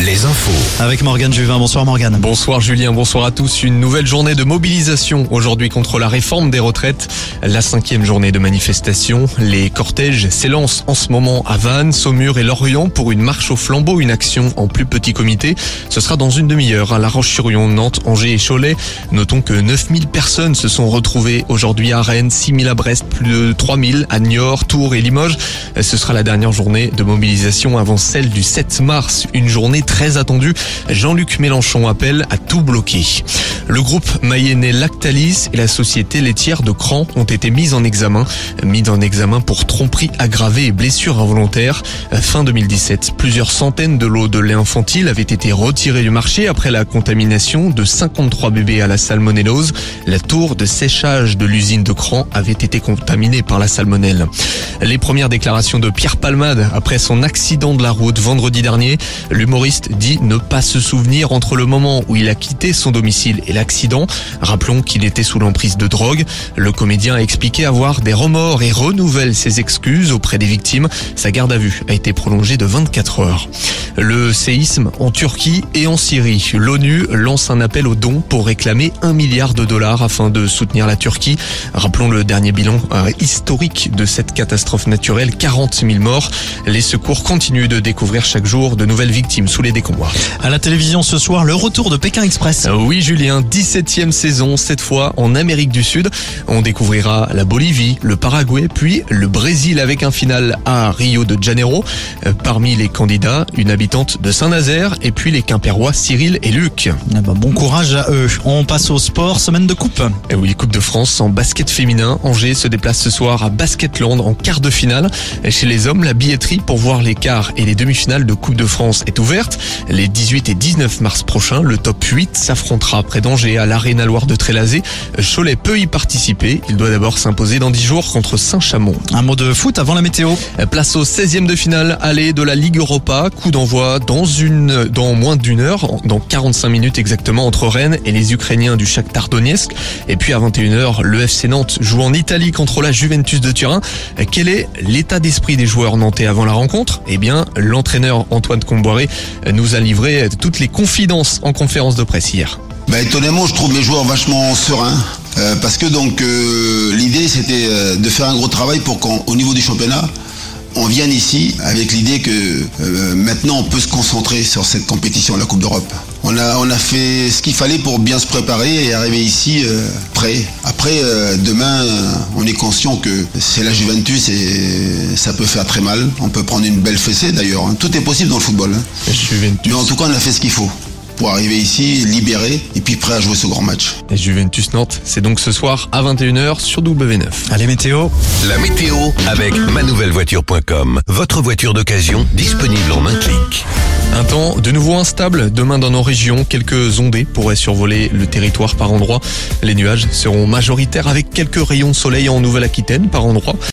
les infos. Avec Morgane Juvin. Bonsoir Morgane. Bonsoir Julien, bonsoir à tous. Une nouvelle journée de mobilisation aujourd'hui contre la réforme des retraites. La cinquième journée de manifestation. Les cortèges s'élancent en ce moment à Vannes, Saumur et Lorient pour une marche au flambeau, une action en plus petit comité. Ce sera dans une demi-heure à La Roche-sur-Yon, Nantes, Angers et Cholet. Notons que 9000 personnes se sont retrouvées aujourd'hui à Rennes, 6000 à Brest, plus de 3000 à Niort, Tours et Limoges. Ce sera la dernière journée de mobilisation avant celle du 7 mars, une journée très attendue. Jean-Luc Mélenchon appelle à tout bloquer. Le groupe mayennais Lactalis et la société laitière de Cran ont été mis en examen, mis en examen pour tromperie aggravée et blessure involontaire. Fin 2017, plusieurs centaines de lots de lait infantile avaient été retirés du marché après la contamination de 53 bébés à la salmonellose. La tour de séchage de l'usine de Cran avait été contaminée par la salmonelle. Les premières déclarations de Pierre Palmade après son accident de la route vendredi dernier. L'humoriste dit ne pas se souvenir entre le moment où il a quitté son domicile et l'accident. Rappelons qu'il était sous l'emprise de drogue. Le comédien a expliqué avoir des remords et renouvelle ses excuses auprès des victimes. Sa garde à vue a été prolongée de 24 heures. Le séisme en Turquie et en Syrie. L'ONU lance un appel aux dons pour réclamer un milliard de dollars afin de soutenir la Turquie. Rappelons le dernier bilan euh, historique de cette catastrophe naturelle, 40 000 morts. Les secours continuent de découvrir chaque jour de nouvelles victimes sous les décombres. À la télévision ce soir, le retour de Pékin Express. Euh, Oui Julien, 17e saison, cette fois en Amérique du Sud. On découvrira la Bolivie, le Paraguay, puis le Brésil avec un final à Rio de Janeiro. Euh, Parmi les candidats, une habitante de Saint-Nazaire et puis les Quimpérois Cyril et Luc. Ah bah, bon courage à eux. On passe au sport, semaine de coupe. Et oui, Coupe de France en basket féminin. Angers se déplace ce soir à Basketland en quart de finale. Et chez les hommes, la billetterie pour voir les quarts et les demi-finales de Coupe de France est ouverte. Les 18 et 19 mars prochains, le top 8 s'affrontera près d'Angers à l'Arena Loire de Trélazé. Cholet peut y participer. Il doit d'abord s'imposer dans 10 jours contre Saint-Chamond. Un mot de foot avant la météo. Place au 16e de finale aller de la Ligue Europa. Coup d'envoi dans moins d'une heure, dans 45 minutes exactement entre Rennes et les Ukrainiens du Shakhtar Donetsk. Et puis à 21h, le FC Nantes joue en Italie contre la Juventus de Turin. Quel est l'état d'esprit des joueurs nantais avant la rencontre? Eh bien, l'entraîneur Antoine Comboiré nous a livré toutes les confidences en conférence de presse hier. Bah, étonnamment, je trouve mes joueurs vachement sereins. euh, parce que donc euh, l'idée c'était euh, de faire un gros travail pour qu'au niveau du championnat, on vienne ici avec l'idée que euh, maintenant on peut se concentrer sur cette compétition, la Coupe d'Europe. On a, on a fait ce qu'il fallait pour bien se préparer et arriver ici euh, prêt. Après, euh, demain, on est conscient que c'est la Juventus et ça peut faire très mal. On peut prendre une belle fessée d'ailleurs. hein. Tout est possible dans le football. hein. Mais en tout cas, on a fait ce qu'il faut pour arriver ici, libéré et puis prêt à jouer ce grand match. Et Juventus Nantes, c'est donc ce soir à 21h sur W9. Allez, météo. La météo avec manouvellevoiture.com. Votre voiture d'occasion disponible en un clic. Un temps de nouveau instable demain dans nos régions. Quelques ondées pourraient survoler le territoire par endroits. Les nuages seront majoritaires avec quelques rayons de soleil en Nouvelle-Aquitaine par endroits.